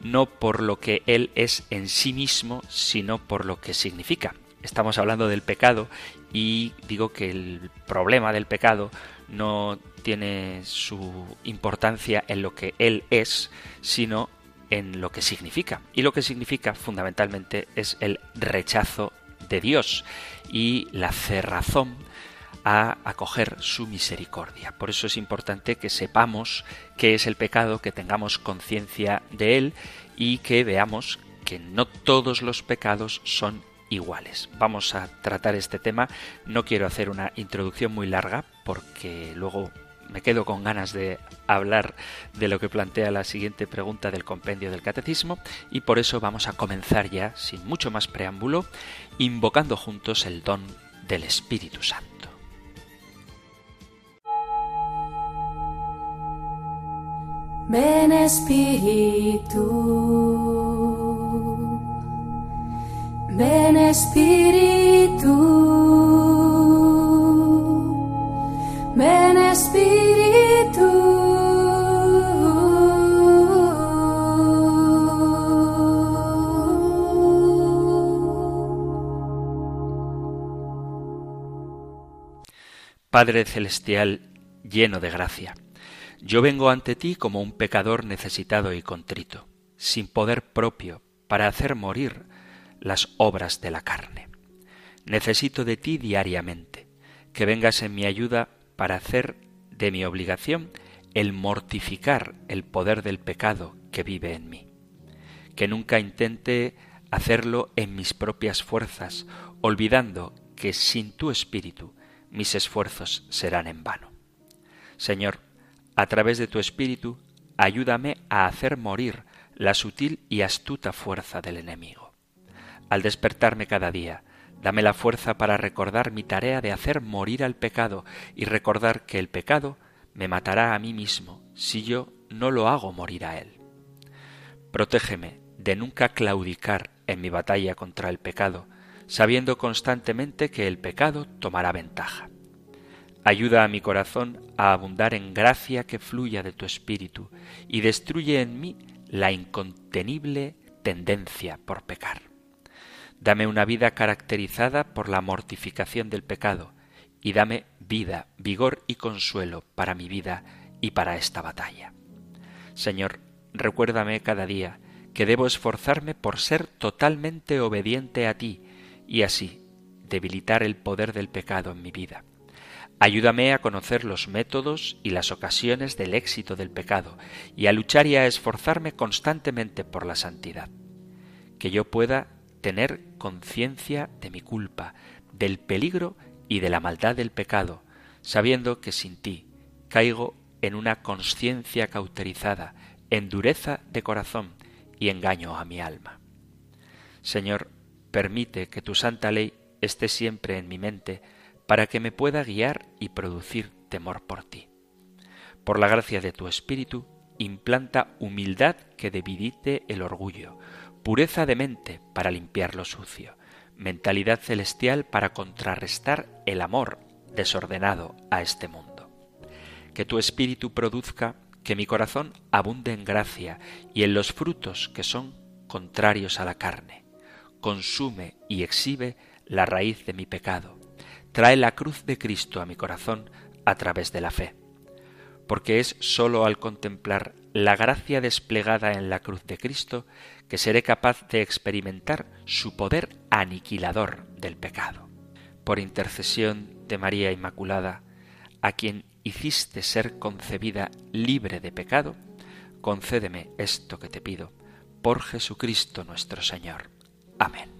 no por lo que Él es en sí mismo, sino por lo que significa. Estamos hablando del pecado y digo que el problema del pecado no tiene su importancia en lo que Él es, sino en lo que significa. Y lo que significa fundamentalmente es el rechazo de Dios y la cerrazón a acoger su misericordia. Por eso es importante que sepamos qué es el pecado, que tengamos conciencia de él y que veamos que no todos los pecados son iguales. Vamos a tratar este tema. No quiero hacer una introducción muy larga porque luego me quedo con ganas de hablar de lo que plantea la siguiente pregunta del compendio del catecismo y por eso vamos a comenzar ya, sin mucho más preámbulo, invocando juntos el don del Espíritu Santo. Ven Espíritu, ven Espíritu, ven Espíritu. Padre Celestial, lleno de gracia yo vengo ante ti como un pecador necesitado y contrito, sin poder propio para hacer morir las obras de la carne. Necesito de ti diariamente, que vengas en mi ayuda para hacer de mi obligación el mortificar el poder del pecado que vive en mí. Que nunca intente hacerlo en mis propias fuerzas, olvidando que sin tu espíritu mis esfuerzos serán en vano. Señor, a través de tu espíritu, ayúdame a hacer morir la sutil y astuta fuerza del enemigo. Al despertarme cada día, dame la fuerza para recordar mi tarea de hacer morir al pecado y recordar que el pecado me matará a mí mismo si yo no lo hago morir a él. Protégeme de nunca claudicar en mi batalla contra el pecado, sabiendo constantemente que el pecado tomará ventaja. Ayuda a mi corazón a abundar en gracia que fluya de tu espíritu y destruye en mí la incontenible tendencia por pecar. Dame una vida caracterizada por la mortificación del pecado y dame vida, vigor y consuelo para mi vida y para esta batalla. Señor, recuérdame cada día que debo esforzarme por ser totalmente obediente a ti y así debilitar el poder del pecado en mi vida Ayúdame a conocer los métodos y las ocasiones del éxito del pecado y a luchar y a esforzarme constantemente por la santidad. Que yo pueda tener conciencia de mi culpa, del peligro y de la maldad del pecado, sabiendo que sin ti caigo en una conciencia cauterizada, en dureza de corazón y engaño a mi alma. Señor, permite que tu santa ley esté siempre en mi mente, para que me pueda guiar y producir temor por ti. Por la gracia de tu Espíritu, implanta humildad que debilite el orgullo, pureza de mente para limpiar lo sucio, mentalidad celestial para contrarrestar el amor desordenado a este mundo. Que tu Espíritu produzca que mi corazón abunde en gracia y en los frutos que son contrarios a la carne. Consume y exhibe la raíz de mi pecado trae la cruz de Cristo a mi corazón a través de la fe, porque es sólo al contemplar la gracia desplegada en la cruz de Cristo que seré capaz de experimentar su poder aniquilador del pecado. Por intercesión de María Inmaculada, a quien hiciste ser concebida libre de pecado, concédeme esto que te pido, por Jesucristo nuestro Señor. Amén.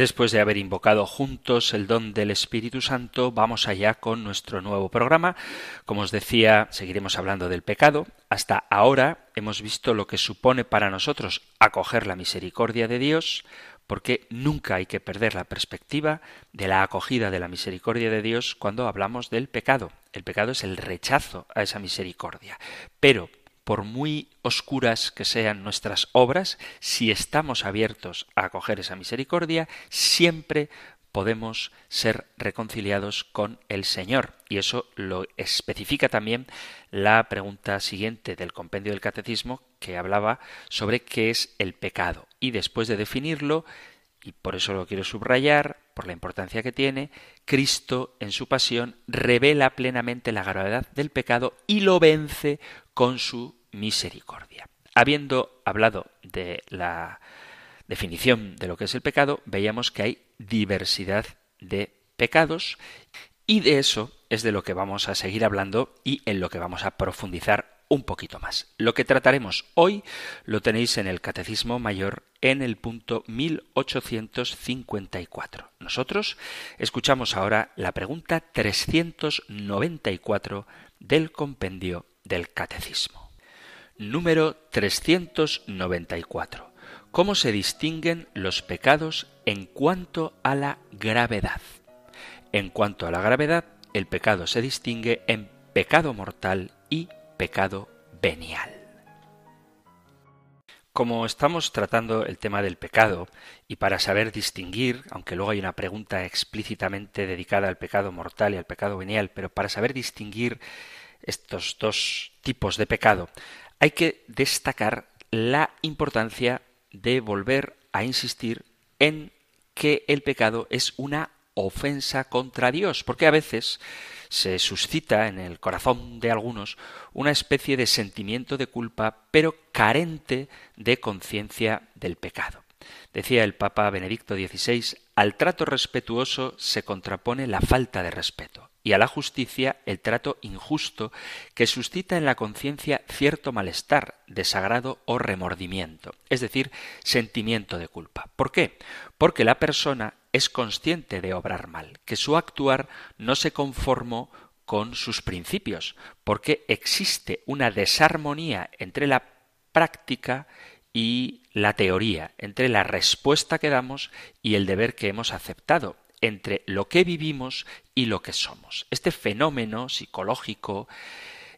Después de haber invocado juntos el don del Espíritu Santo, vamos allá con nuestro nuevo programa. Como os decía, seguiremos hablando del pecado. Hasta ahora hemos visto lo que supone para nosotros acoger la misericordia de Dios, porque nunca hay que perder la perspectiva de la acogida de la misericordia de Dios cuando hablamos del pecado. El pecado es el rechazo a esa misericordia. Pero por muy oscuras que sean nuestras obras, si estamos abiertos a acoger esa misericordia, siempre podemos ser reconciliados con el Señor. Y eso lo especifica también la pregunta siguiente del compendio del Catecismo que hablaba sobre qué es el pecado. Y después de definirlo, y por eso lo quiero subrayar, por la importancia que tiene, Cristo en su pasión revela plenamente la gravedad del pecado y lo vence con su misericordia. Habiendo hablado de la definición de lo que es el pecado, veíamos que hay diversidad de pecados y de eso es de lo que vamos a seguir hablando y en lo que vamos a profundizar un poquito más. Lo que trataremos hoy lo tenéis en el Catecismo Mayor en el punto 1854. Nosotros escuchamos ahora la pregunta 394 del compendio del Catecismo número 394. ¿Cómo se distinguen los pecados en cuanto a la gravedad? En cuanto a la gravedad, el pecado se distingue en pecado mortal y pecado venial. Como estamos tratando el tema del pecado, y para saber distinguir, aunque luego hay una pregunta explícitamente dedicada al pecado mortal y al pecado venial, pero para saber distinguir estos dos tipos de pecado, hay que destacar la importancia de volver a insistir en que el pecado es una ofensa contra Dios, porque a veces se suscita en el corazón de algunos una especie de sentimiento de culpa, pero carente de conciencia del pecado. Decía el Papa Benedicto XVI, al trato respetuoso se contrapone la falta de respeto y a la justicia el trato injusto que suscita en la conciencia cierto malestar, desagrado o remordimiento, es decir, sentimiento de culpa. ¿Por qué? Porque la persona es consciente de obrar mal, que su actuar no se conformó con sus principios, porque existe una desarmonía entre la práctica y la teoría, entre la respuesta que damos y el deber que hemos aceptado entre lo que vivimos y lo que somos. Este fenómeno psicológico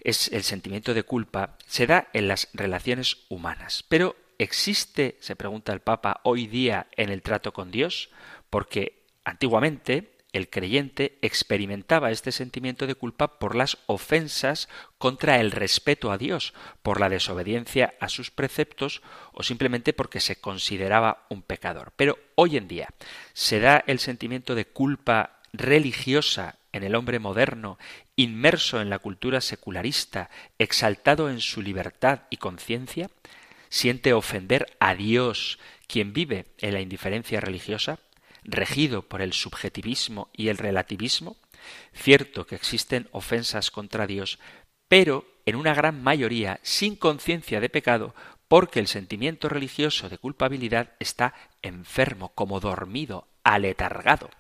es el sentimiento de culpa, se da en las relaciones humanas. Pero ¿existe, se pregunta el Papa, hoy día en el trato con Dios? Porque antiguamente el creyente experimentaba este sentimiento de culpa por las ofensas contra el respeto a Dios, por la desobediencia a sus preceptos o simplemente porque se consideraba un pecador. Pero hoy en día se da el sentimiento de culpa religiosa en el hombre moderno, inmerso en la cultura secularista, exaltado en su libertad y conciencia, siente ofender a Dios quien vive en la indiferencia religiosa regido por el subjetivismo y el relativismo? Cierto que existen ofensas contra Dios, pero en una gran mayoría sin conciencia de pecado, porque el sentimiento religioso de culpabilidad está enfermo, como dormido, aletargado.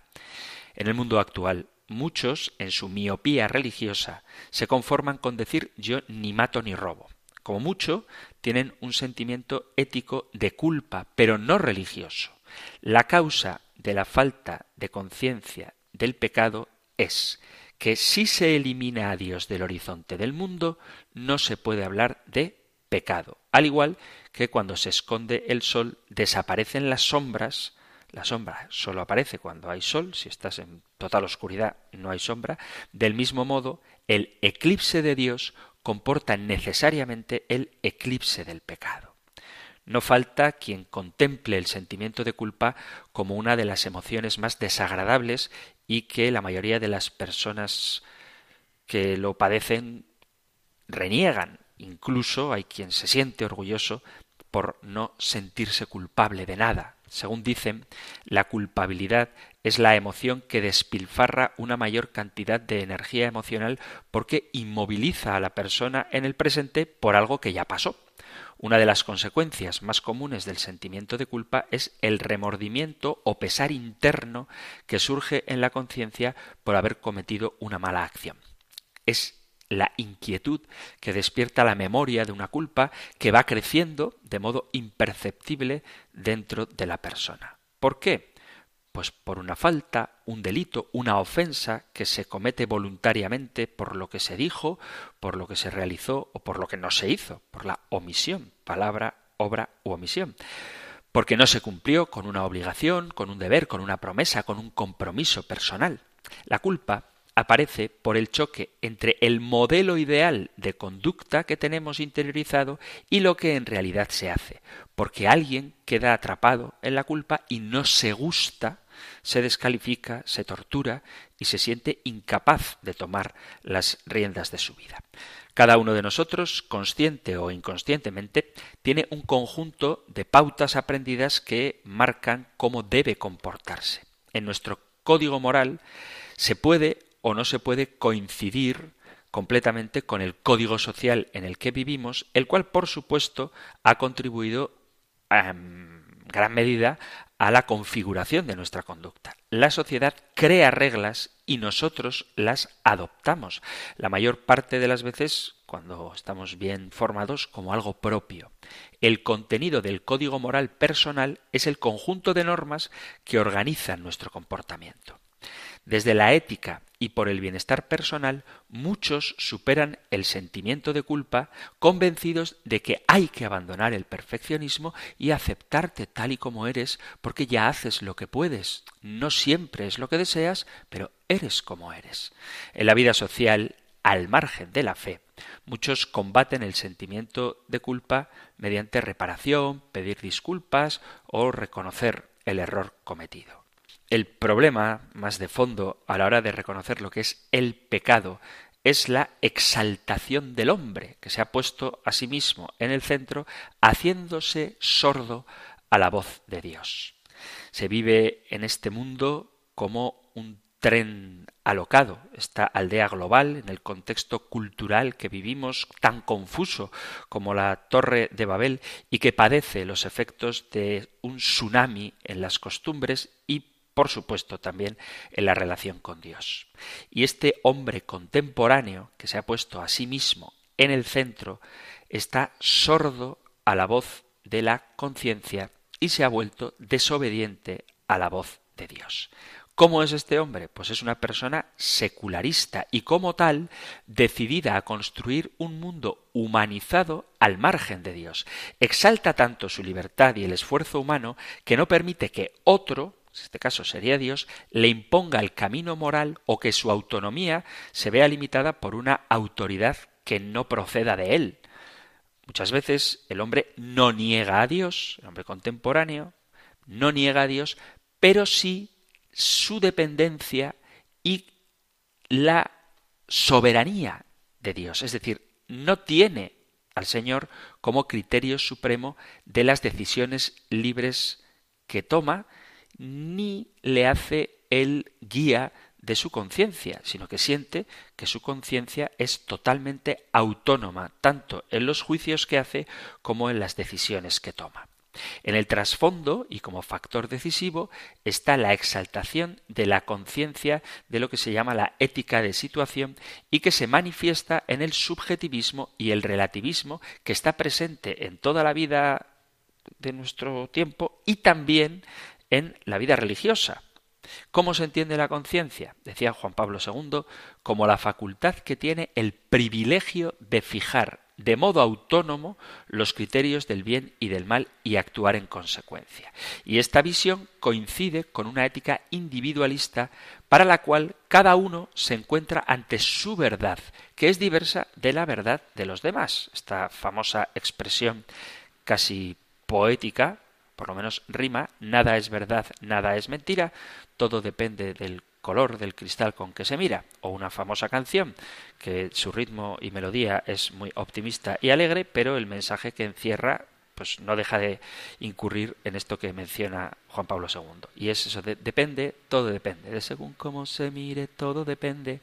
En el mundo actual, muchos, en su miopía religiosa, se conforman con decir yo ni mato ni robo. Como mucho, tienen un sentimiento ético de culpa, pero no religioso. La causa de la falta de conciencia del pecado es que si se elimina a Dios del horizonte del mundo, no se puede hablar de pecado. Al igual que cuando se esconde el sol, desaparecen las sombras, la sombra solo aparece cuando hay sol, si estás en total oscuridad no hay sombra, del mismo modo el eclipse de Dios comporta necesariamente el eclipse del pecado. No falta quien contemple el sentimiento de culpa como una de las emociones más desagradables y que la mayoría de las personas que lo padecen reniegan. Incluso hay quien se siente orgulloso por no sentirse culpable de nada. Según dicen, la culpabilidad es la emoción que despilfarra una mayor cantidad de energía emocional porque inmoviliza a la persona en el presente por algo que ya pasó. Una de las consecuencias más comunes del sentimiento de culpa es el remordimiento o pesar interno que surge en la conciencia por haber cometido una mala acción. Es la inquietud que despierta la memoria de una culpa que va creciendo de modo imperceptible dentro de la persona. ¿Por qué? Pues por una falta, un delito, una ofensa que se comete voluntariamente por lo que se dijo, por lo que se realizó o por lo que no se hizo, por la omisión, palabra, obra u omisión. Porque no se cumplió con una obligación, con un deber, con una promesa, con un compromiso personal. La culpa aparece por el choque entre el modelo ideal de conducta que tenemos interiorizado y lo que en realidad se hace, porque alguien queda atrapado en la culpa y no se gusta, se descalifica, se tortura y se siente incapaz de tomar las riendas de su vida. Cada uno de nosotros, consciente o inconscientemente, tiene un conjunto de pautas aprendidas que marcan cómo debe comportarse. En nuestro código moral se puede o no se puede coincidir completamente con el código social en el que vivimos, el cual, por supuesto, ha contribuido en gran medida a la configuración de nuestra conducta. La sociedad crea reglas y nosotros las adoptamos, la mayor parte de las veces cuando estamos bien formados como algo propio. El contenido del código moral personal es el conjunto de normas que organizan nuestro comportamiento. Desde la ética y por el bienestar personal, muchos superan el sentimiento de culpa convencidos de que hay que abandonar el perfeccionismo y aceptarte tal y como eres porque ya haces lo que puedes. No siempre es lo que deseas, pero eres como eres. En la vida social, al margen de la fe, muchos combaten el sentimiento de culpa mediante reparación, pedir disculpas o reconocer el error cometido. El problema más de fondo a la hora de reconocer lo que es el pecado es la exaltación del hombre, que se ha puesto a sí mismo en el centro, haciéndose sordo a la voz de Dios. Se vive en este mundo como un tren alocado, esta aldea global, en el contexto cultural que vivimos, tan confuso como la Torre de Babel, y que padece los efectos de un tsunami en las costumbres y por supuesto también en la relación con Dios. Y este hombre contemporáneo que se ha puesto a sí mismo en el centro está sordo a la voz de la conciencia y se ha vuelto desobediente a la voz de Dios. ¿Cómo es este hombre? Pues es una persona secularista y como tal decidida a construir un mundo humanizado al margen de Dios. Exalta tanto su libertad y el esfuerzo humano que no permite que otro, en este caso sería Dios, le imponga el camino moral o que su autonomía se vea limitada por una autoridad que no proceda de él. Muchas veces el hombre no niega a Dios, el hombre contemporáneo, no niega a Dios, pero sí su dependencia y la soberanía de Dios. Es decir, no tiene al Señor como criterio supremo de las decisiones libres que toma, ni le hace el guía de su conciencia, sino que siente que su conciencia es totalmente autónoma, tanto en los juicios que hace como en las decisiones que toma. En el trasfondo y como factor decisivo está la exaltación de la conciencia de lo que se llama la ética de situación y que se manifiesta en el subjetivismo y el relativismo que está presente en toda la vida de nuestro tiempo y también en la vida religiosa. ¿Cómo se entiende la conciencia? Decía Juan Pablo II, como la facultad que tiene el privilegio de fijar de modo autónomo los criterios del bien y del mal y actuar en consecuencia. Y esta visión coincide con una ética individualista para la cual cada uno se encuentra ante su verdad, que es diversa de la verdad de los demás. Esta famosa expresión casi poética, por lo menos rima, nada es verdad, nada es mentira, todo depende del color del cristal con que se mira, o una famosa canción que su ritmo y melodía es muy optimista y alegre, pero el mensaje que encierra pues no deja de incurrir en esto que menciona Juan Pablo II. Y es eso, de, depende, todo depende, de según cómo se mire, todo depende.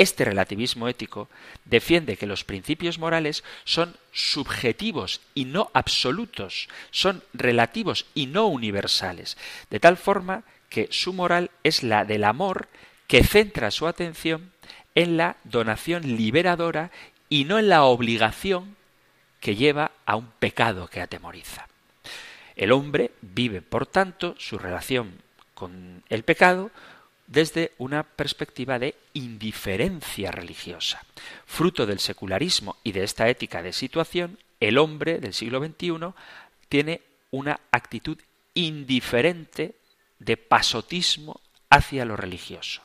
Este relativismo ético defiende que los principios morales son subjetivos y no absolutos, son relativos y no universales, de tal forma que su moral es la del amor que centra su atención en la donación liberadora y no en la obligación que lleva a un pecado que atemoriza. El hombre vive, por tanto, su relación con el pecado desde una perspectiva de indiferencia religiosa. Fruto del secularismo y de esta ética de situación, el hombre del siglo XXI tiene una actitud indiferente de pasotismo hacia lo religioso.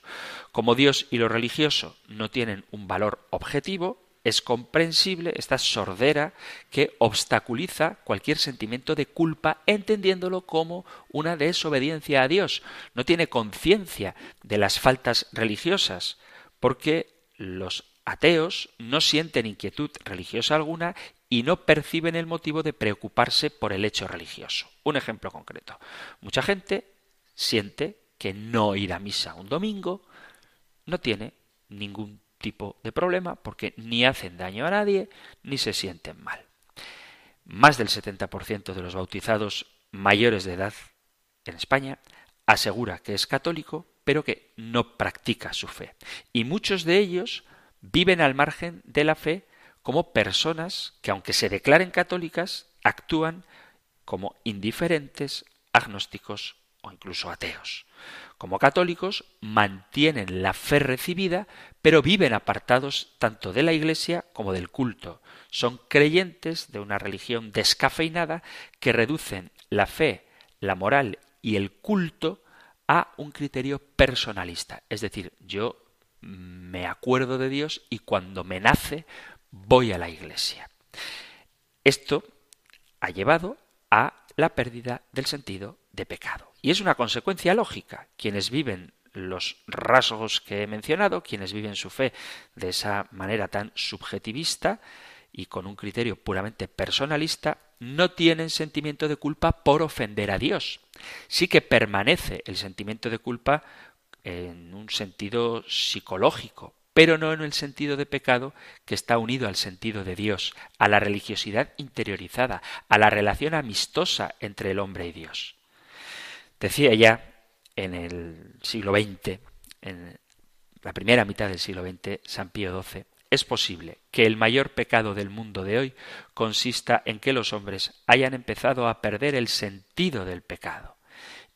Como Dios y lo religioso no tienen un valor objetivo, es comprensible esta sordera que obstaculiza cualquier sentimiento de culpa entendiéndolo como una desobediencia a Dios. No tiene conciencia de las faltas religiosas porque los ateos no sienten inquietud religiosa alguna y no perciben el motivo de preocuparse por el hecho religioso. Un ejemplo concreto. Mucha gente siente que no ir a misa un domingo no tiene ningún tipo de problema porque ni hacen daño a nadie ni se sienten mal. Más del 70% de los bautizados mayores de edad en España asegura que es católico pero que no practica su fe. Y muchos de ellos viven al margen de la fe como personas que aunque se declaren católicas actúan como indiferentes, agnósticos o incluso ateos. Como católicos mantienen la fe recibida, pero viven apartados tanto de la Iglesia como del culto. Son creyentes de una religión descafeinada que reducen la fe, la moral y el culto a un criterio personalista. Es decir, yo me acuerdo de Dios y cuando me nace voy a la Iglesia. Esto ha llevado a la pérdida del sentido de pecado. Y es una consecuencia lógica. Quienes viven los rasgos que he mencionado, quienes viven su fe de esa manera tan subjetivista y con un criterio puramente personalista, no tienen sentimiento de culpa por ofender a Dios. Sí que permanece el sentimiento de culpa en un sentido psicológico, pero no en el sentido de pecado que está unido al sentido de Dios, a la religiosidad interiorizada, a la relación amistosa entre el hombre y Dios. Decía ya en el siglo XX, en la primera mitad del siglo XX, San Pío XII, es posible que el mayor pecado del mundo de hoy consista en que los hombres hayan empezado a perder el sentido del pecado.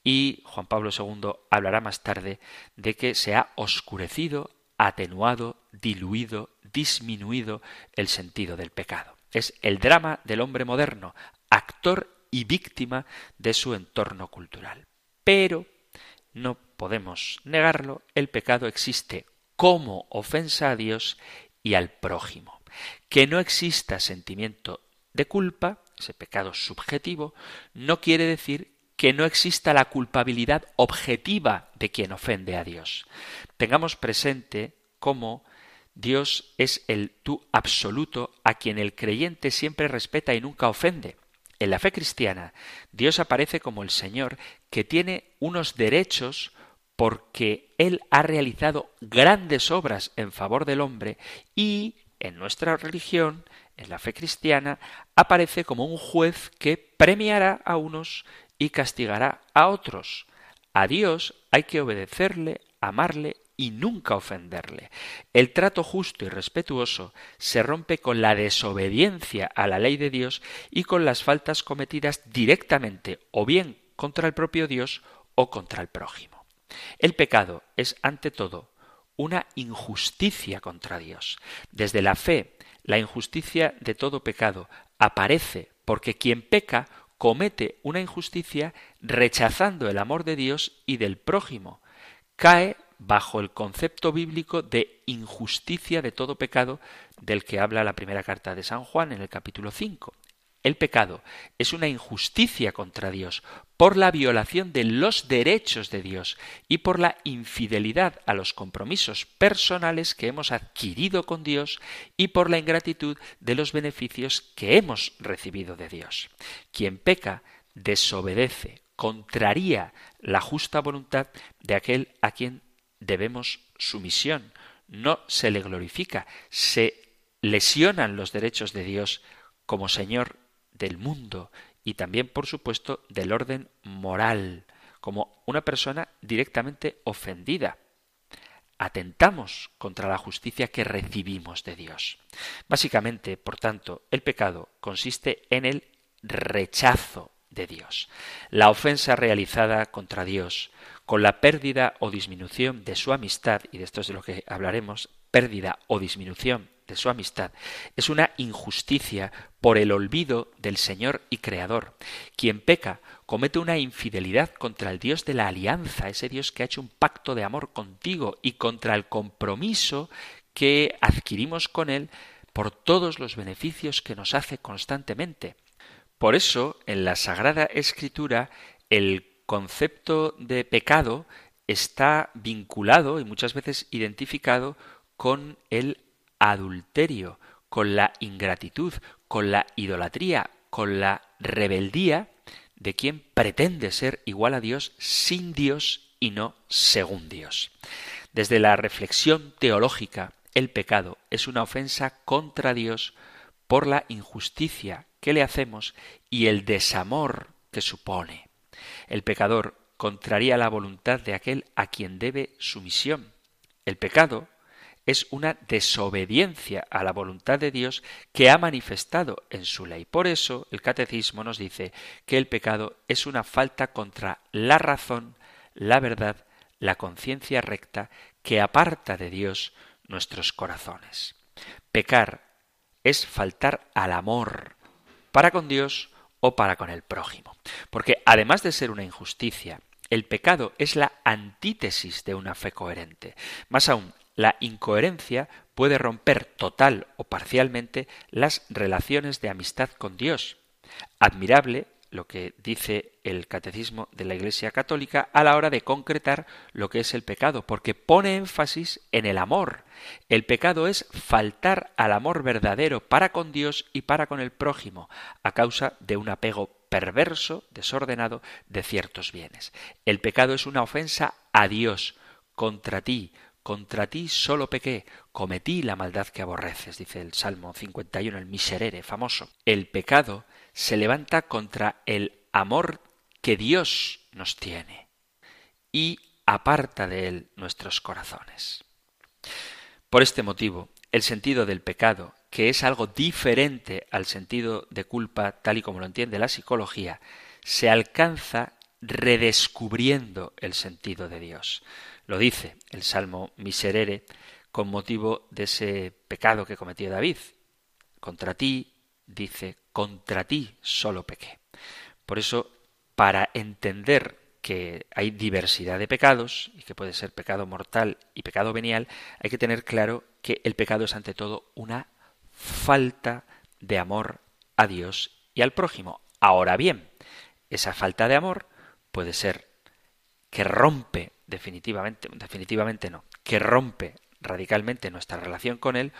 Y Juan Pablo II hablará más tarde de que se ha oscurecido atenuado, diluido, disminuido el sentido del pecado. Es el drama del hombre moderno, actor y víctima de su entorno cultural. Pero no podemos negarlo, el pecado existe como ofensa a Dios y al prójimo. Que no exista sentimiento de culpa, ese pecado subjetivo, no quiere decir que no exista la culpabilidad objetiva de quien ofende a Dios. Tengamos presente cómo Dios es el tú absoluto a quien el creyente siempre respeta y nunca ofende. En la fe cristiana, Dios aparece como el Señor que tiene unos derechos porque Él ha realizado grandes obras en favor del hombre y en nuestra religión en la fe cristiana, aparece como un juez que premiará a unos y castigará a otros. A Dios hay que obedecerle, amarle y nunca ofenderle. El trato justo y respetuoso se rompe con la desobediencia a la ley de Dios y con las faltas cometidas directamente o bien contra el propio Dios o contra el prójimo. El pecado es ante todo una injusticia contra Dios. Desde la fe La injusticia de todo pecado aparece porque quien peca comete una injusticia rechazando el amor de Dios y del prójimo. Cae bajo el concepto bíblico de injusticia de todo pecado del que habla la primera carta de San Juan en el capítulo 5. El pecado es una injusticia contra Dios por la violación de los derechos de Dios y por la infidelidad a los compromisos personales que hemos adquirido con Dios y por la ingratitud de los beneficios que hemos recibido de Dios. Quien peca desobedece, contraría la justa voluntad de aquel a quien debemos sumisión. No se le glorifica, se lesionan los derechos de Dios como Señor del mundo y también, por supuesto, del orden moral, como una persona directamente ofendida. Atentamos contra la justicia que recibimos de Dios. Básicamente, por tanto, el pecado consiste en el rechazo de Dios. La ofensa realizada contra Dios, con la pérdida o disminución de su amistad, y de esto es de lo que hablaremos, pérdida o disminución de su amistad, es una injusticia por el olvido del Señor y Creador. Quien peca comete una infidelidad contra el Dios de la alianza, ese Dios que ha hecho un pacto de amor contigo y contra el compromiso que adquirimos con Él por todos los beneficios que nos hace constantemente. Por eso, en la Sagrada Escritura, el concepto de pecado está vinculado y muchas veces identificado con el adulterio, con la ingratitud, con la idolatría, con la rebeldía de quien pretende ser igual a Dios sin Dios y no según Dios. Desde la reflexión teológica, el pecado es una ofensa contra Dios por la injusticia que le hacemos y el desamor que supone. El pecador contraría la voluntad de aquel a quien debe sumisión. El pecado es una desobediencia a la voluntad de Dios que ha manifestado en su ley. Por eso el catecismo nos dice que el pecado es una falta contra la razón, la verdad, la conciencia recta que aparta de Dios nuestros corazones. Pecar es faltar al amor para con Dios o para con el prójimo. Porque además de ser una injusticia, el pecado es la antítesis de una fe coherente. Más aún, la incoherencia puede romper total o parcialmente las relaciones de amistad con Dios. Admirable lo que dice el catecismo de la Iglesia Católica a la hora de concretar lo que es el pecado, porque pone énfasis en el amor. El pecado es faltar al amor verdadero para con Dios y para con el prójimo, a causa de un apego perverso, desordenado, de ciertos bienes. El pecado es una ofensa a Dios, contra ti, contra ti solo pequé, cometí la maldad que aborreces, dice el Salmo 51, el miserere famoso. El pecado se levanta contra el amor que Dios nos tiene y aparta de él nuestros corazones. Por este motivo, el sentido del pecado, que es algo diferente al sentido de culpa tal y como lo entiende la psicología, se alcanza redescubriendo el sentido de Dios. Lo dice el Salmo Miserere con motivo de ese pecado que cometió David. Contra ti, dice, contra ti solo pequé. Por eso, para entender que hay diversidad de pecados y que puede ser pecado mortal y pecado venial, hay que tener claro que el pecado es ante todo una falta de amor a Dios y al prójimo. Ahora bien, esa falta de amor puede ser que rompe definitivamente, definitivamente no, que rompe radicalmente nuestra relación con Él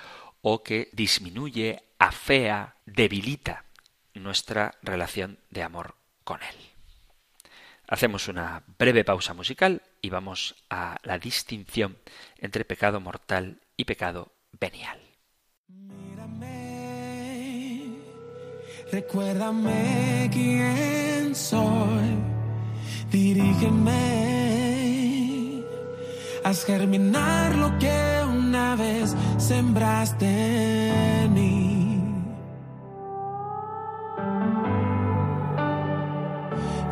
o que disminuye, afea, debilita nuestra relación de amor con Él. Hacemos una breve pausa musical y vamos a la distinción entre pecado mortal y pecado venial. Mírame, recuérdame quién soy, dirígeme Haz germinar lo que una vez sembraste en mí.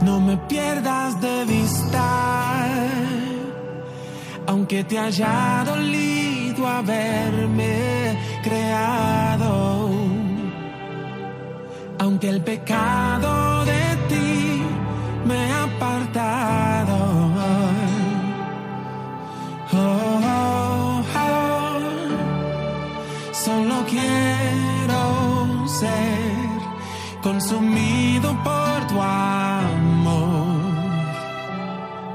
No me pierdas de vista, aunque te haya dolido a verme creado. Aunque el pecado Solo quiero ser consumido por tu amor,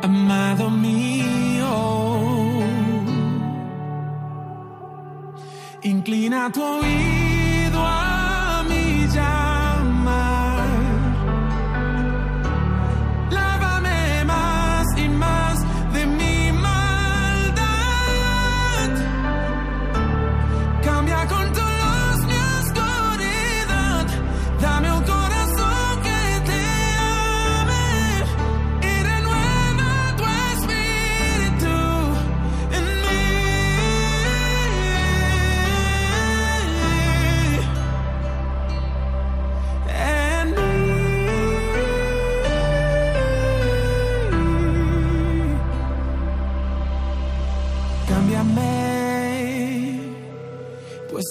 amado mío. Inclina tu oído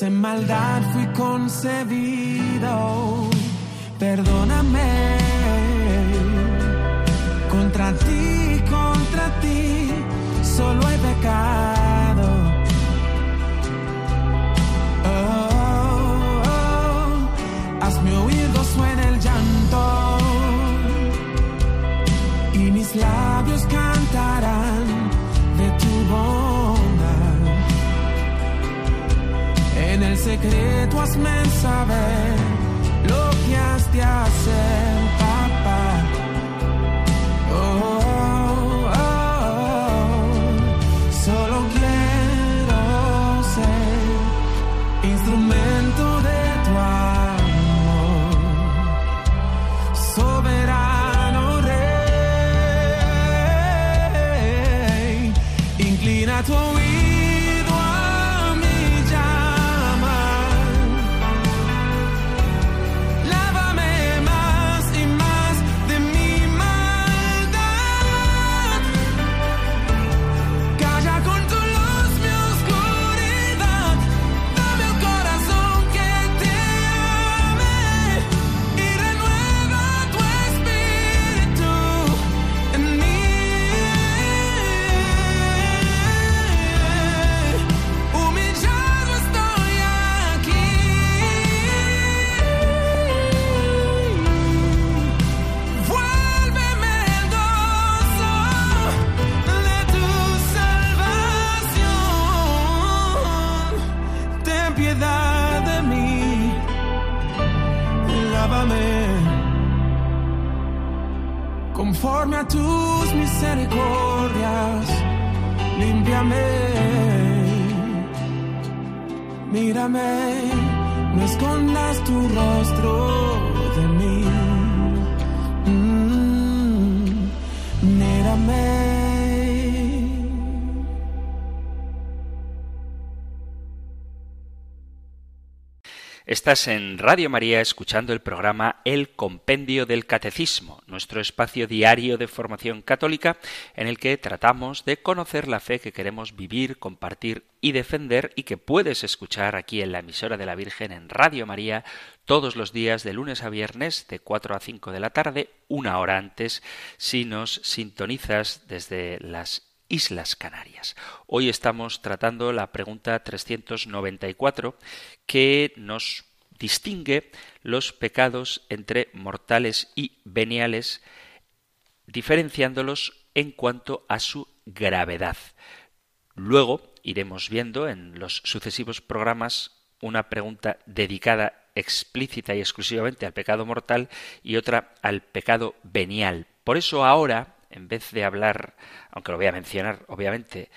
en maldad fui concebido. Perdóname, secreto hazme saber lo que has de hacer, Estás en Radio María escuchando el programa El Compendio del Catecismo, nuestro espacio diario de formación católica en el que tratamos de conocer la fe que queremos vivir, compartir y defender y que puedes escuchar aquí en la emisora de la Virgen en Radio María todos los días de lunes a viernes de 4 a 5 de la tarde, una hora antes si nos sintonizas desde las Islas Canarias. Hoy estamos tratando la pregunta 394 que nos distingue los pecados entre mortales y veniales, diferenciándolos en cuanto a su gravedad. Luego iremos viendo en los sucesivos programas una pregunta dedicada explícita y exclusivamente al pecado mortal y otra al pecado venial. Por eso ahora en vez de hablar, aunque lo voy a mencionar, obviamente,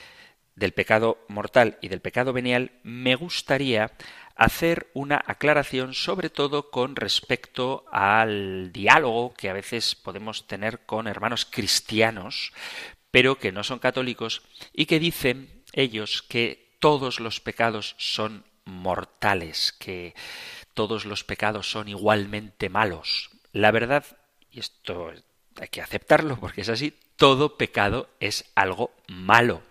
del pecado mortal y del pecado venial, me gustaría hacer una aclaración sobre todo con respecto al diálogo que a veces podemos tener con hermanos cristianos, pero que no son católicos y que dicen ellos que todos los pecados son mortales, que todos los pecados son igualmente malos. La verdad, y esto hay que aceptarlo porque es así, todo pecado es algo malo,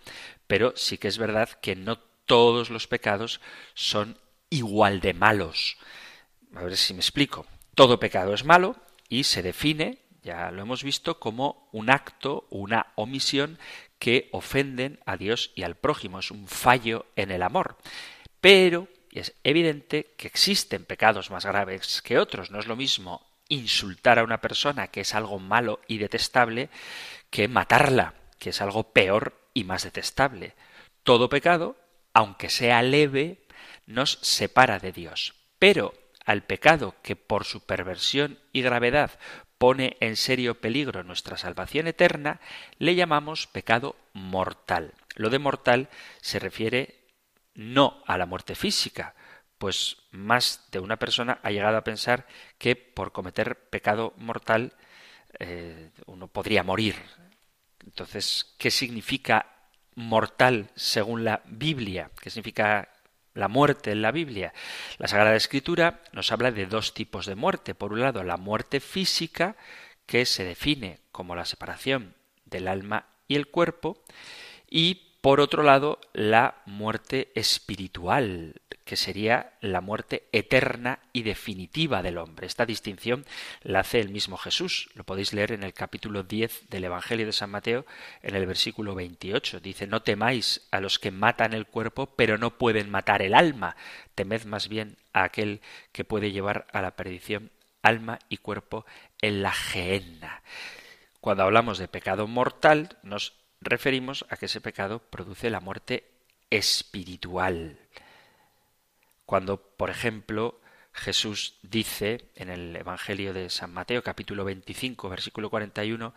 pero sí que es verdad que no todos los pecados son igual de malos. A ver si me explico. Todo pecado es malo y se define, ya lo hemos visto, como un acto, una omisión que ofenden a Dios y al prójimo. Es un fallo en el amor. Pero es evidente que existen pecados más graves que otros. No es lo mismo insultar a una persona, que es algo malo y detestable, que matarla, que es algo peor y más detestable. Todo pecado, aunque sea leve, nos separa de Dios. Pero al pecado que por su perversión y gravedad pone en serio peligro nuestra salvación eterna, le llamamos pecado mortal. Lo de mortal se refiere no a la muerte física, pues más de una persona ha llegado a pensar que por cometer pecado mortal eh, uno podría morir. Entonces, ¿qué significa mortal según la Biblia? ¿Qué significa la muerte en la Biblia? La Sagrada Escritura nos habla de dos tipos de muerte. Por un lado, la muerte física, que se define como la separación del alma y el cuerpo, y por otro lado, la muerte espiritual, que sería la muerte eterna y definitiva del hombre. Esta distinción la hace el mismo Jesús. Lo podéis leer en el capítulo 10 del Evangelio de San Mateo, en el versículo 28. Dice, no temáis a los que matan el cuerpo, pero no pueden matar el alma. Temed más bien a aquel que puede llevar a la perdición alma y cuerpo en la gehenna. Cuando hablamos de pecado mortal, nos referimos a que ese pecado produce la muerte espiritual. Cuando, por ejemplo, Jesús dice en el Evangelio de San Mateo capítulo 25 versículo 41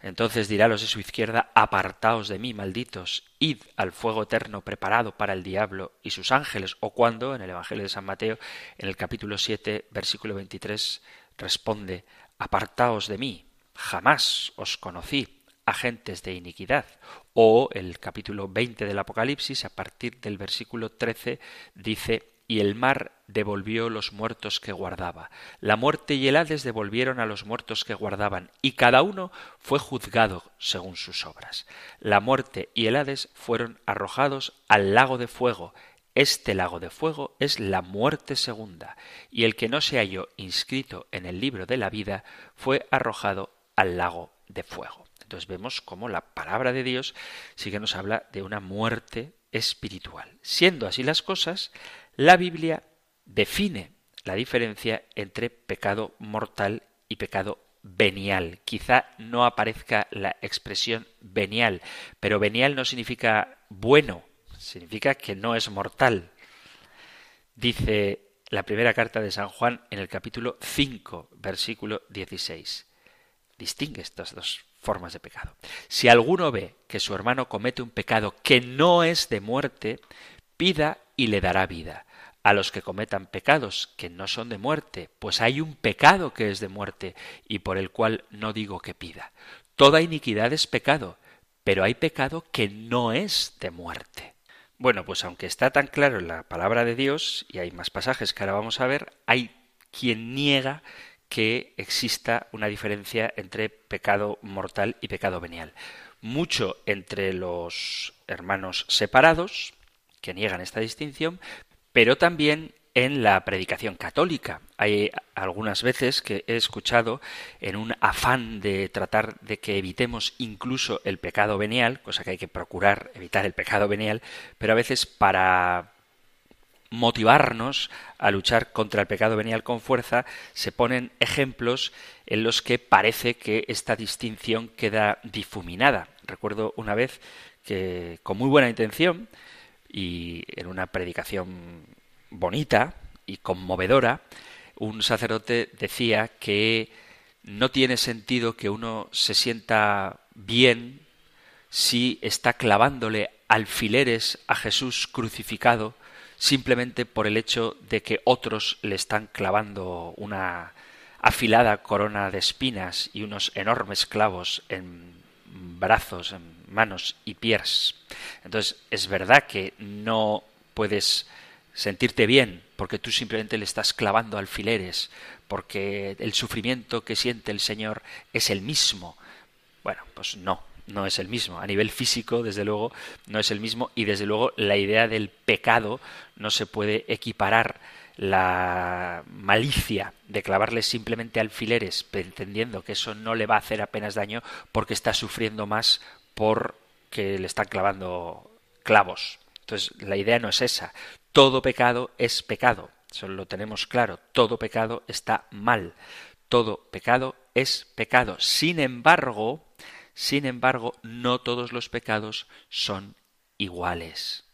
entonces dirá a los de su izquierda, apartaos de mí, malditos, id al fuego eterno preparado para el diablo y sus ángeles. O cuando, en el Evangelio de San Mateo, en el capítulo 7, versículo 23, responde, apartaos de mí, jamás os conocí, agentes de iniquidad. O el capítulo 20 del Apocalipsis, a partir del versículo 13, dice, y el mar devolvió los muertos que guardaba. La muerte y el Hades devolvieron a los muertos que guardaban, y cada uno fue juzgado según sus obras. La muerte y el Hades fueron arrojados al lago de fuego. Este lago de fuego es la muerte segunda, y el que no se halló inscrito en el libro de la vida fue arrojado al lago de fuego. Entonces vemos cómo la palabra de Dios sí que nos habla de una muerte espiritual. Siendo así las cosas, la Biblia define la diferencia entre pecado mortal y pecado venial. Quizá no aparezca la expresión venial, pero venial no significa bueno, significa que no es mortal. Dice la primera carta de San Juan en el capítulo 5, versículo 16. Distingue estas dos formas de pecado. Si alguno ve que su hermano comete un pecado que no es de muerte, pida y le dará vida. A los que cometan pecados que no son de muerte, pues hay un pecado que es de muerte y por el cual no digo que pida. Toda iniquidad es pecado, pero hay pecado que no es de muerte. Bueno, pues aunque está tan claro en la palabra de Dios, y hay más pasajes que ahora vamos a ver, hay quien niega que exista una diferencia entre pecado mortal y pecado venial. Mucho entre los hermanos separados, que niegan esta distinción, pero también en la predicación católica. Hay algunas veces que he escuchado en un afán de tratar de que evitemos incluso el pecado venial, cosa que hay que procurar evitar el pecado venial, pero a veces para motivarnos a luchar contra el pecado venial con fuerza, se ponen ejemplos en los que parece que esta distinción queda difuminada. Recuerdo una vez que con muy buena intención y en una predicación bonita y conmovedora, un sacerdote decía que no tiene sentido que uno se sienta bien si está clavándole alfileres a Jesús crucificado simplemente por el hecho de que otros le están clavando una afilada corona de espinas y unos enormes clavos en brazos, en manos y pies. Entonces, es verdad que no puedes sentirte bien porque tú simplemente le estás clavando alfileres, porque el sufrimiento que siente el Señor es el mismo. Bueno, pues no, no es el mismo. A nivel físico, desde luego, no es el mismo y desde luego la idea del pecado no se puede equiparar la malicia de clavarle simplemente alfileres, pretendiendo que eso no le va a hacer apenas daño porque está sufriendo más porque le están clavando clavos. Entonces, la idea no es esa. Todo pecado es pecado. Eso lo tenemos claro. Todo pecado está mal. Todo pecado es pecado. Sin embargo, sin embargo, no todos los pecados son iguales.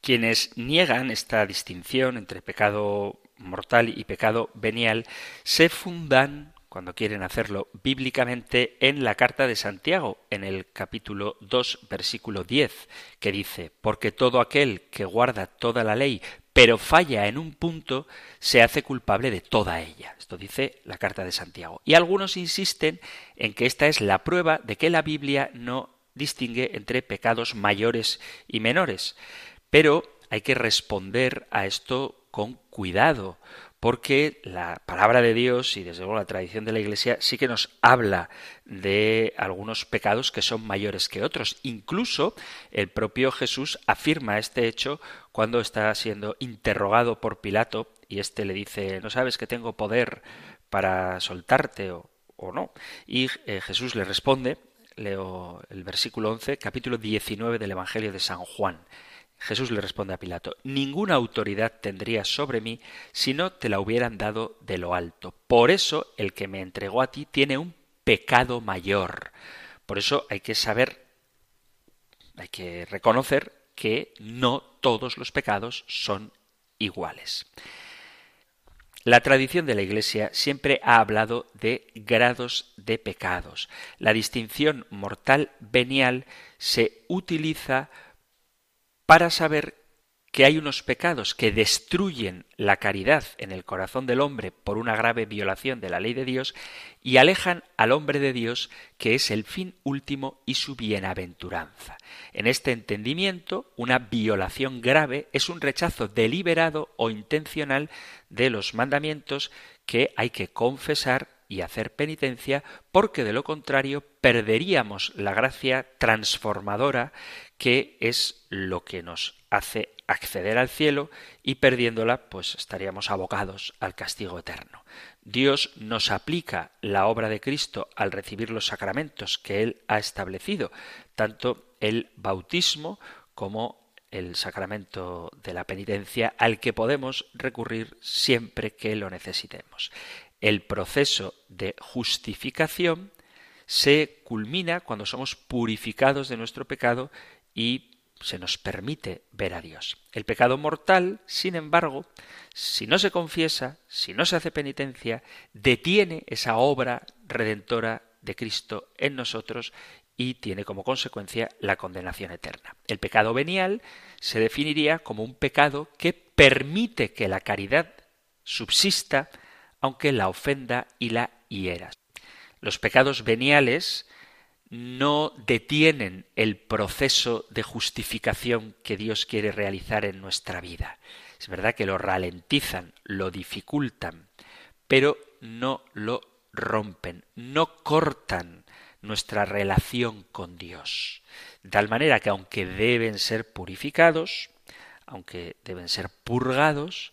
Quienes niegan esta distinción entre pecado mortal y pecado venial se fundan cuando quieren hacerlo bíblicamente en la carta de Santiago, en el capítulo 2, versículo 10, que dice, porque todo aquel que guarda toda la ley, pero falla en un punto, se hace culpable de toda ella. Esto dice la carta de Santiago. Y algunos insisten en que esta es la prueba de que la Biblia no distingue entre pecados mayores y menores. Pero hay que responder a esto con cuidado, porque la palabra de Dios y desde luego la tradición de la Iglesia sí que nos habla de algunos pecados que son mayores que otros. Incluso el propio Jesús afirma este hecho cuando está siendo interrogado por Pilato y éste le dice, ¿no sabes que tengo poder para soltarte o, no? Y eh, Jesús le responde, leo el versículo 11, capítulo 19 del Evangelio de San Juan. Jesús le responde a Pilato, ninguna autoridad tendría sobre mí si no te la hubieran dado de lo alto. Por eso el que me entregó a ti tiene un pecado mayor. Por eso hay que saber, hay que reconocer que no todos los pecados son iguales. La tradición de la Iglesia siempre ha hablado de grados de pecados. La distinción mortal venial se utiliza para saber que hay unos pecados que destruyen la caridad en el corazón del hombre por una grave violación de la ley de Dios y alejan al hombre de Dios, que es el fin último y su bienaventuranza. En este entendimiento, una violación grave es un rechazo deliberado o intencional de los mandamientos que hay que confesar y hacer penitencia, porque de lo contrario perderíamos la gracia transformadora que es lo que nos hace acceder al cielo y perdiéndola pues estaríamos abocados al castigo eterno. Dios nos aplica la obra de Cristo al recibir los sacramentos que Él ha establecido, tanto el bautismo como el sacramento de la penitencia al que podemos recurrir siempre que lo necesitemos. El proceso de justificación se culmina cuando somos purificados de nuestro pecado y se nos permite ver a Dios. El pecado mortal, sin embargo, si no se confiesa, si no se hace penitencia, detiene esa obra redentora de Cristo en nosotros y tiene como consecuencia la condenación eterna. El pecado venial se definiría como un pecado que permite que la caridad subsista aunque la ofenda y la hiera. Los pecados veniales no detienen el proceso de justificación que Dios quiere realizar en nuestra vida. Es verdad que lo ralentizan, lo dificultan, pero no lo rompen, no cortan nuestra relación con Dios. De tal manera que aunque deben ser purificados, aunque deben ser purgados,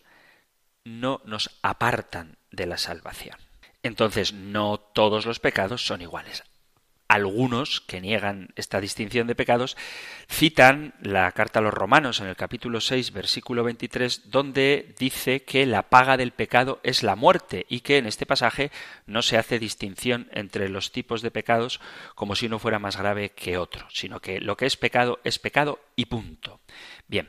no nos apartan de la salvación. Entonces, no todos los pecados son iguales algunos que niegan esta distinción de pecados citan la carta a los romanos en el capítulo 6 versículo 23 donde dice que la paga del pecado es la muerte y que en este pasaje no se hace distinción entre los tipos de pecados como si uno fuera más grave que otro, sino que lo que es pecado es pecado y punto. Bien,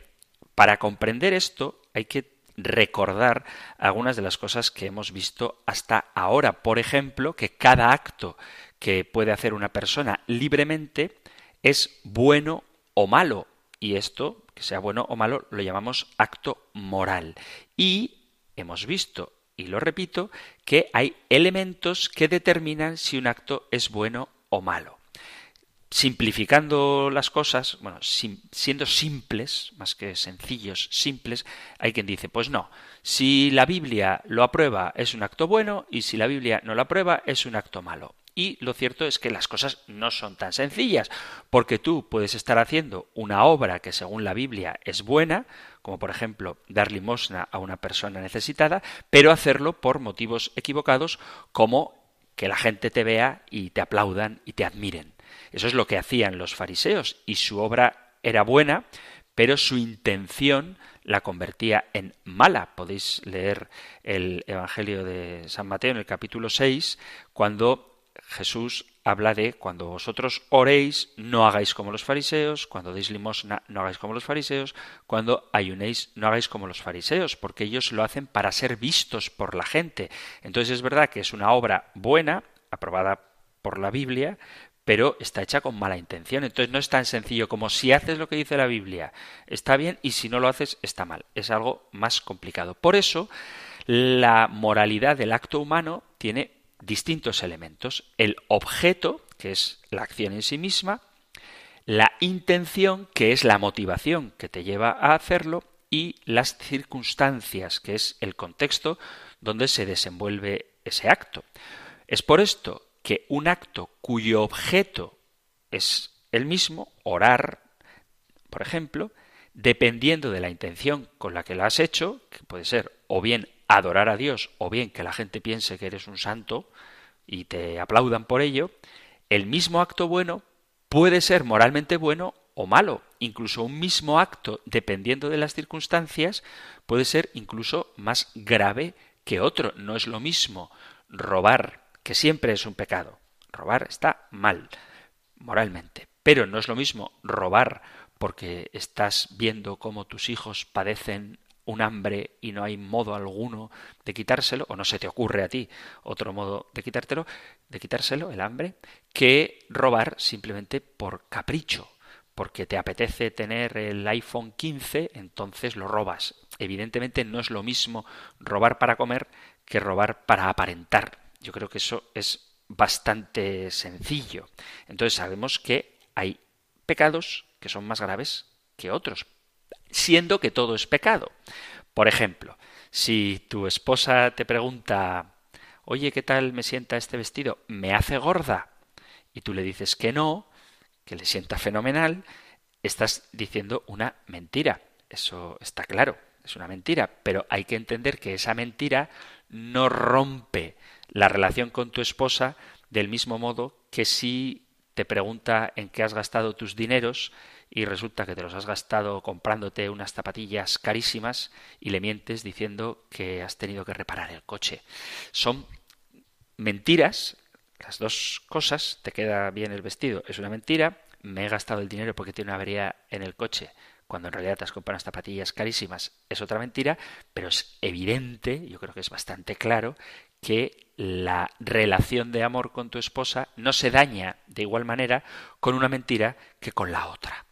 para comprender esto hay que recordar algunas de las cosas que hemos visto hasta ahora. Por ejemplo, que cada acto que puede hacer una persona libremente es bueno o malo. Y esto, que sea bueno o malo, lo llamamos acto moral. Y hemos visto, y lo repito, que hay elementos que determinan si un acto es bueno o malo. Simplificando las cosas, bueno, siendo simples, más que sencillos, simples, hay quien dice, pues no, si la Biblia lo aprueba es un acto bueno y si la Biblia no lo aprueba es un acto malo. Y lo cierto es que las cosas no son tan sencillas, porque tú puedes estar haciendo una obra que según la Biblia es buena, como por ejemplo dar limosna a una persona necesitada, pero hacerlo por motivos equivocados como que la gente te vea y te aplaudan y te admiren. Eso es lo que hacían los fariseos y su obra era buena, pero su intención la convertía en mala. Podéis leer el Evangelio de San Mateo en el capítulo 6, cuando Jesús habla de cuando vosotros oréis, no hagáis como los fariseos, cuando deis limosna, no hagáis como los fariseos, cuando ayunéis, no hagáis como los fariseos, porque ellos lo hacen para ser vistos por la gente. Entonces es verdad que es una obra buena, aprobada por la Biblia, pero está hecha con mala intención. Entonces no es tan sencillo como si haces lo que dice la Biblia, está bien, y si no lo haces, está mal. Es algo más complicado. Por eso, la moralidad del acto humano tiene distintos elementos. El objeto, que es la acción en sí misma, la intención, que es la motivación que te lleva a hacerlo, y las circunstancias, que es el contexto donde se desenvuelve ese acto. Es por esto que un acto cuyo objeto es el mismo, orar, por ejemplo, dependiendo de la intención con la que lo has hecho, que puede ser o bien adorar a Dios o bien que la gente piense que eres un santo y te aplaudan por ello, el mismo acto bueno puede ser moralmente bueno o malo. Incluso un mismo acto, dependiendo de las circunstancias, puede ser incluso más grave que otro. No es lo mismo robar que siempre es un pecado. Robar está mal, moralmente. Pero no es lo mismo robar porque estás viendo cómo tus hijos padecen un hambre y no hay modo alguno de quitárselo, o no se te ocurre a ti otro modo de quitártelo, de quitárselo, el hambre, que robar simplemente por capricho, porque te apetece tener el iPhone 15, entonces lo robas. Evidentemente no es lo mismo robar para comer que robar para aparentar. Yo creo que eso es bastante sencillo. Entonces sabemos que hay pecados que son más graves que otros, siendo que todo es pecado. Por ejemplo, si tu esposa te pregunta, oye, ¿qué tal me sienta este vestido? ¿Me hace gorda? Y tú le dices que no, que le sienta fenomenal, estás diciendo una mentira. Eso está claro, es una mentira, pero hay que entender que esa mentira no rompe la relación con tu esposa del mismo modo que si te pregunta en qué has gastado tus dineros y resulta que te los has gastado comprándote unas zapatillas carísimas y le mientes diciendo que has tenido que reparar el coche. Son mentiras, las dos cosas, te queda bien el vestido, es una mentira, me he gastado el dinero porque tiene una avería en el coche, cuando en realidad te has comprado unas zapatillas carísimas, es otra mentira, pero es evidente, yo creo que es bastante claro, que la relación de amor con tu esposa no se daña de igual manera con una mentira que con la otra.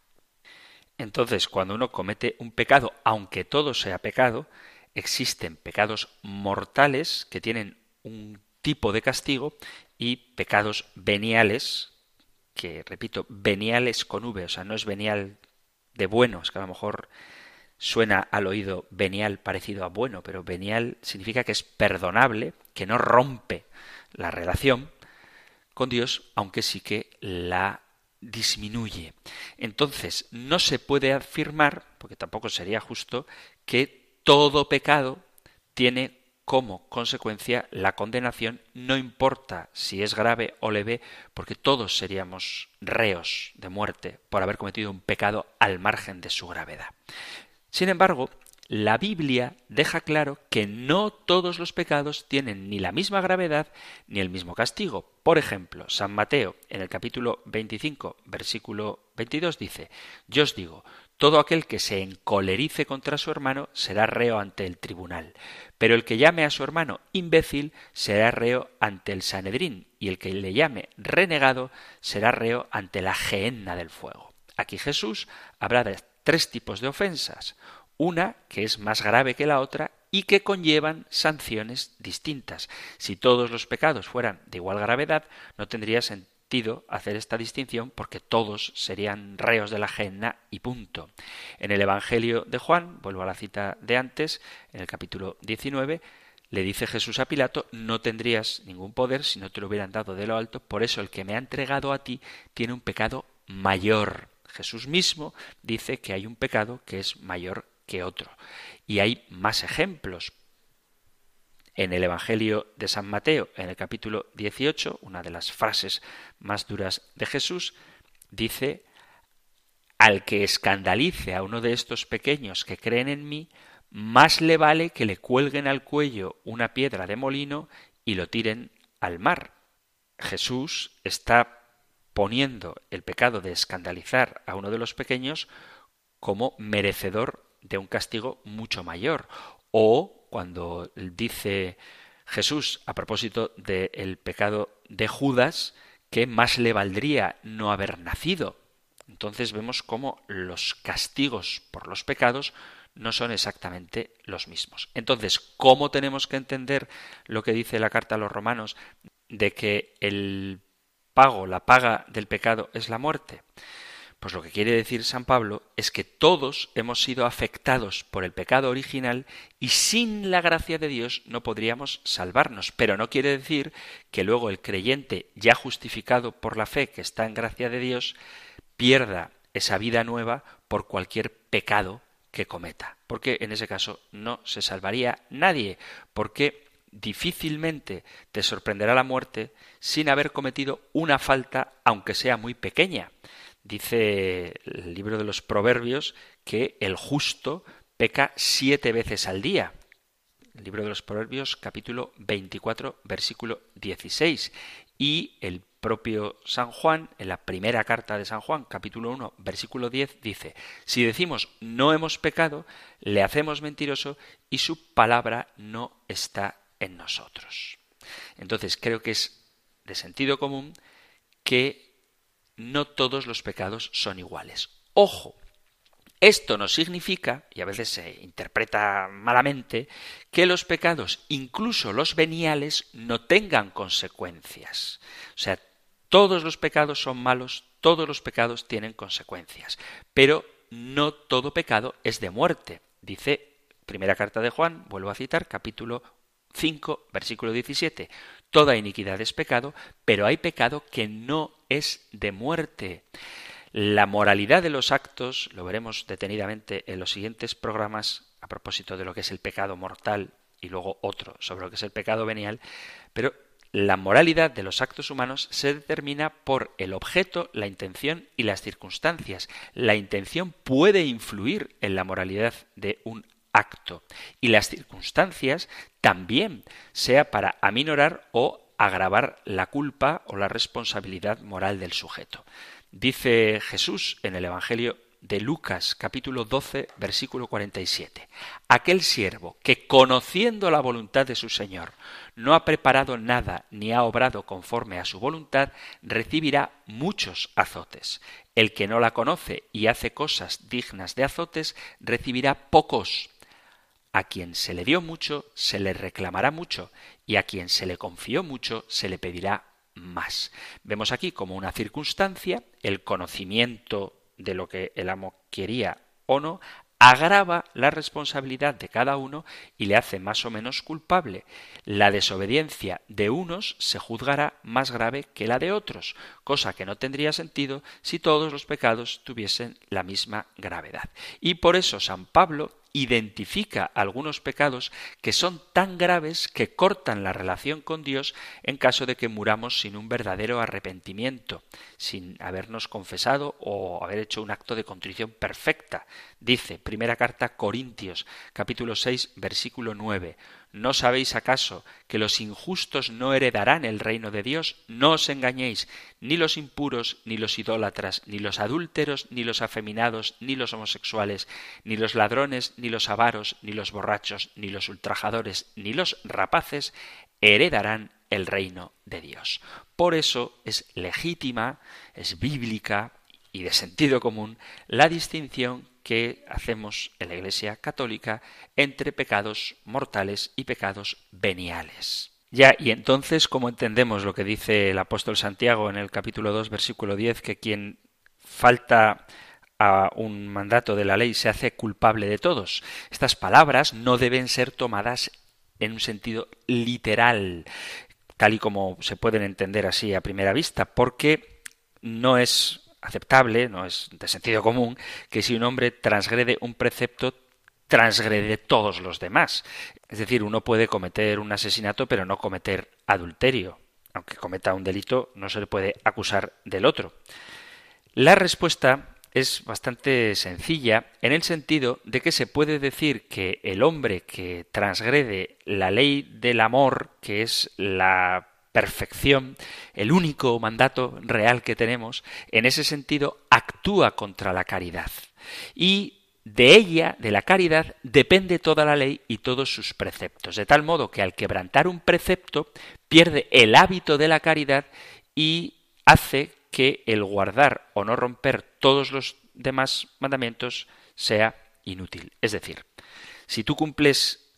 Entonces, cuando uno comete un pecado, aunque todo sea pecado, existen pecados mortales que tienen un tipo de castigo y pecados veniales, que repito, veniales con V, o sea, no es venial de bueno, es que a lo mejor suena al oído venial parecido a bueno, pero venial significa que es perdonable, que no rompe la relación con Dios, aunque sí que la disminuye. Entonces, no se puede afirmar, porque tampoco sería justo, que todo pecado tiene como consecuencia la condenación, no importa si es grave o leve, porque todos seríamos reos de muerte por haber cometido un pecado al margen de su gravedad. Sin embargo, la Biblia deja claro que no todos los pecados tienen ni la misma gravedad ni el mismo castigo. Por ejemplo, San Mateo, en el capítulo 25, versículo 22, dice, Yo os digo, todo aquel que se encolerice contra su hermano será reo ante el tribunal, pero el que llame a su hermano imbécil será reo ante el Sanedrín, y el que le llame renegado será reo ante la gehenna del fuego. Aquí Jesús habla de tres tipos de ofensas una que es más grave que la otra y que conllevan sanciones distintas. Si todos los pecados fueran de igual gravedad, no tendría sentido hacer esta distinción porque todos serían reos de la genna y punto. En el Evangelio de Juan, vuelvo a la cita de antes, en el capítulo 19, le dice Jesús a Pilato, no tendrías ningún poder si no te lo hubieran dado de lo alto, por eso el que me ha entregado a ti tiene un pecado mayor. Jesús mismo dice que hay un pecado que es mayor que otro. Y hay más ejemplos. En el Evangelio de San Mateo, en el capítulo 18, una de las frases más duras de Jesús, dice, al que escandalice a uno de estos pequeños que creen en mí, más le vale que le cuelguen al cuello una piedra de molino y lo tiren al mar. Jesús está poniendo el pecado de escandalizar a uno de los pequeños como merecedor de un castigo mucho mayor. O cuando dice Jesús a propósito del pecado de Judas, que más le valdría no haber nacido. Entonces vemos cómo los castigos por los pecados no son exactamente los mismos. Entonces, ¿cómo tenemos que entender lo que dice la carta a los romanos de que el pago, la paga del pecado es la muerte? Pues lo que quiere decir San Pablo es que todos hemos sido afectados por el pecado original y sin la gracia de Dios no podríamos salvarnos. Pero no quiere decir que luego el creyente, ya justificado por la fe que está en gracia de Dios, pierda esa vida nueva por cualquier pecado que cometa, porque en ese caso no se salvaría nadie, porque difícilmente te sorprenderá la muerte sin haber cometido una falta, aunque sea muy pequeña. Dice el libro de los Proverbios que el justo peca siete veces al día. El libro de los Proverbios capítulo 24 versículo 16. Y el propio San Juan, en la primera carta de San Juan, capítulo 1, versículo 10, dice, si decimos no hemos pecado, le hacemos mentiroso y su palabra no está en nosotros. Entonces creo que es de sentido común que no todos los pecados son iguales. Ojo, esto no significa, y a veces se interpreta malamente, que los pecados, incluso los veniales, no tengan consecuencias. O sea, todos los pecados son malos, todos los pecados tienen consecuencias, pero no todo pecado es de muerte. Dice primera carta de Juan, vuelvo a citar, capítulo 5, versículo 17. Toda iniquidad es pecado, pero hay pecado que no es de muerte. La moralidad de los actos, lo veremos detenidamente en los siguientes programas a propósito de lo que es el pecado mortal y luego otro sobre lo que es el pecado venial, pero la moralidad de los actos humanos se determina por el objeto, la intención y las circunstancias. La intención puede influir en la moralidad de un acto y las circunstancias también, sea para aminorar o agravar la culpa o la responsabilidad moral del sujeto. Dice Jesús en el Evangelio de Lucas capítulo 12 versículo 47. Aquel siervo que conociendo la voluntad de su Señor no ha preparado nada ni ha obrado conforme a su voluntad, recibirá muchos azotes. El que no la conoce y hace cosas dignas de azotes, recibirá pocos. A quien se le dio mucho, se le reclamará mucho, y a quien se le confió mucho, se le pedirá más. Vemos aquí como una circunstancia el conocimiento de lo que el amo quería o no, agrava la responsabilidad de cada uno y le hace más o menos culpable. La desobediencia de unos se juzgará más grave que la de otros, cosa que no tendría sentido si todos los pecados tuviesen la misma gravedad. Y por eso San Pablo identifica algunos pecados que son tan graves que cortan la relación con Dios en caso de que muramos sin un verdadero arrepentimiento, sin habernos confesado o haber hecho un acto de contrición perfecta. Dice, primera carta Corintios, capítulo 6, versículo 9, ¿No sabéis acaso que los injustos no heredarán el reino de Dios? No os engañéis, ni los impuros, ni los idólatras, ni los adúlteros, ni los afeminados, ni los homosexuales, ni los ladrones, ni los avaros, ni los borrachos, ni los ultrajadores, ni los rapaces heredarán el reino de Dios. Por eso es legítima, es bíblica y de sentido común la distinción que hacemos en la Iglesia católica entre pecados mortales y pecados veniales. Ya, y entonces, ¿cómo entendemos lo que dice el apóstol Santiago en el capítulo 2, versículo 10, que quien falta a un mandato de la ley se hace culpable de todos? Estas palabras no deben ser tomadas en un sentido literal, tal y como se pueden entender así a primera vista, porque no es aceptable, no es de sentido común, que si un hombre transgrede un precepto, transgrede todos los demás. Es decir, uno puede cometer un asesinato, pero no cometer adulterio. Aunque cometa un delito, no se le puede acusar del otro. La respuesta es bastante sencilla en el sentido de que se puede decir que el hombre que transgrede la ley del amor, que es la perfección, el único mandato real que tenemos, en ese sentido actúa contra la caridad. Y de ella, de la caridad, depende toda la ley y todos sus preceptos, de tal modo que al quebrantar un precepto pierde el hábito de la caridad y hace que el guardar o no romper todos los demás mandamientos sea inútil. Es decir, si tú cumples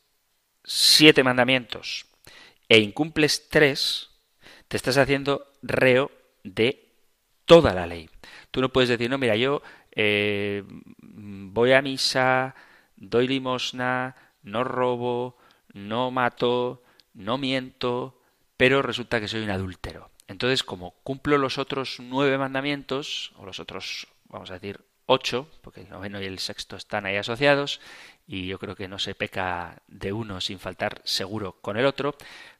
siete mandamientos e incumples tres, te estás haciendo reo de toda la ley. Tú no puedes decir, no, mira, yo eh, voy a misa, doy limosna, no robo, no mato, no miento, pero resulta que soy un adúltero. Entonces, como cumplo los otros nueve mandamientos, o los otros, vamos a decir, ocho, porque el noveno y el sexto están ahí asociados, y yo creo que no se peca de uno sin faltar seguro con el otro,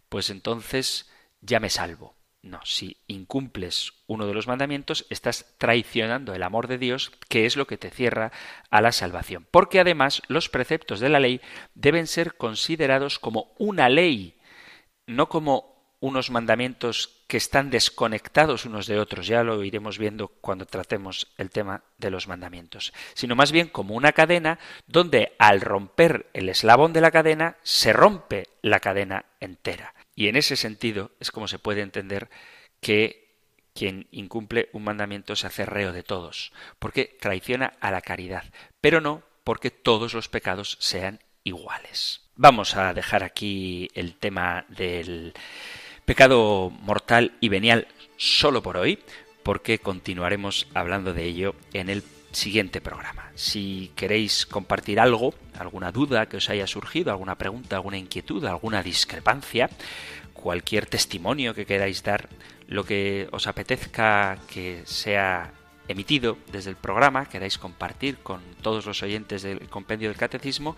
pues entonces ya me salvo. No, si incumples uno de los mandamientos, estás traicionando el amor de Dios, que es lo que te cierra a la salvación. Porque además los preceptos de la ley deben ser considerados como una ley, no como unos mandamientos que están desconectados unos de otros, ya lo iremos viendo cuando tratemos el tema de los mandamientos, sino más bien como una cadena donde al romper el eslabón de la cadena se rompe la cadena entera. Y en ese sentido es como se puede entender que quien incumple un mandamiento se hace reo de todos, porque traiciona a la caridad, pero no porque todos los pecados sean iguales. Vamos a dejar aquí el tema del Pecado mortal y venial solo por hoy, porque continuaremos hablando de ello en el siguiente programa. Si queréis compartir algo, alguna duda que os haya surgido, alguna pregunta, alguna inquietud, alguna discrepancia, cualquier testimonio que queráis dar, lo que os apetezca que sea emitido desde el programa, queráis compartir con todos los oyentes del compendio del catecismo,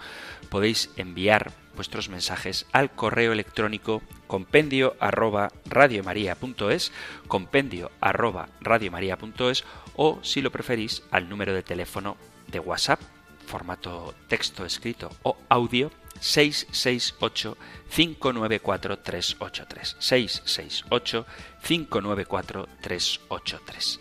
podéis enviar vuestros mensajes al correo electrónico compendio arroba radiomaria.es, compendio arroba radiomaria.es o si lo preferís al número de teléfono de WhatsApp, formato texto escrito o audio 668 594 383 668 594 383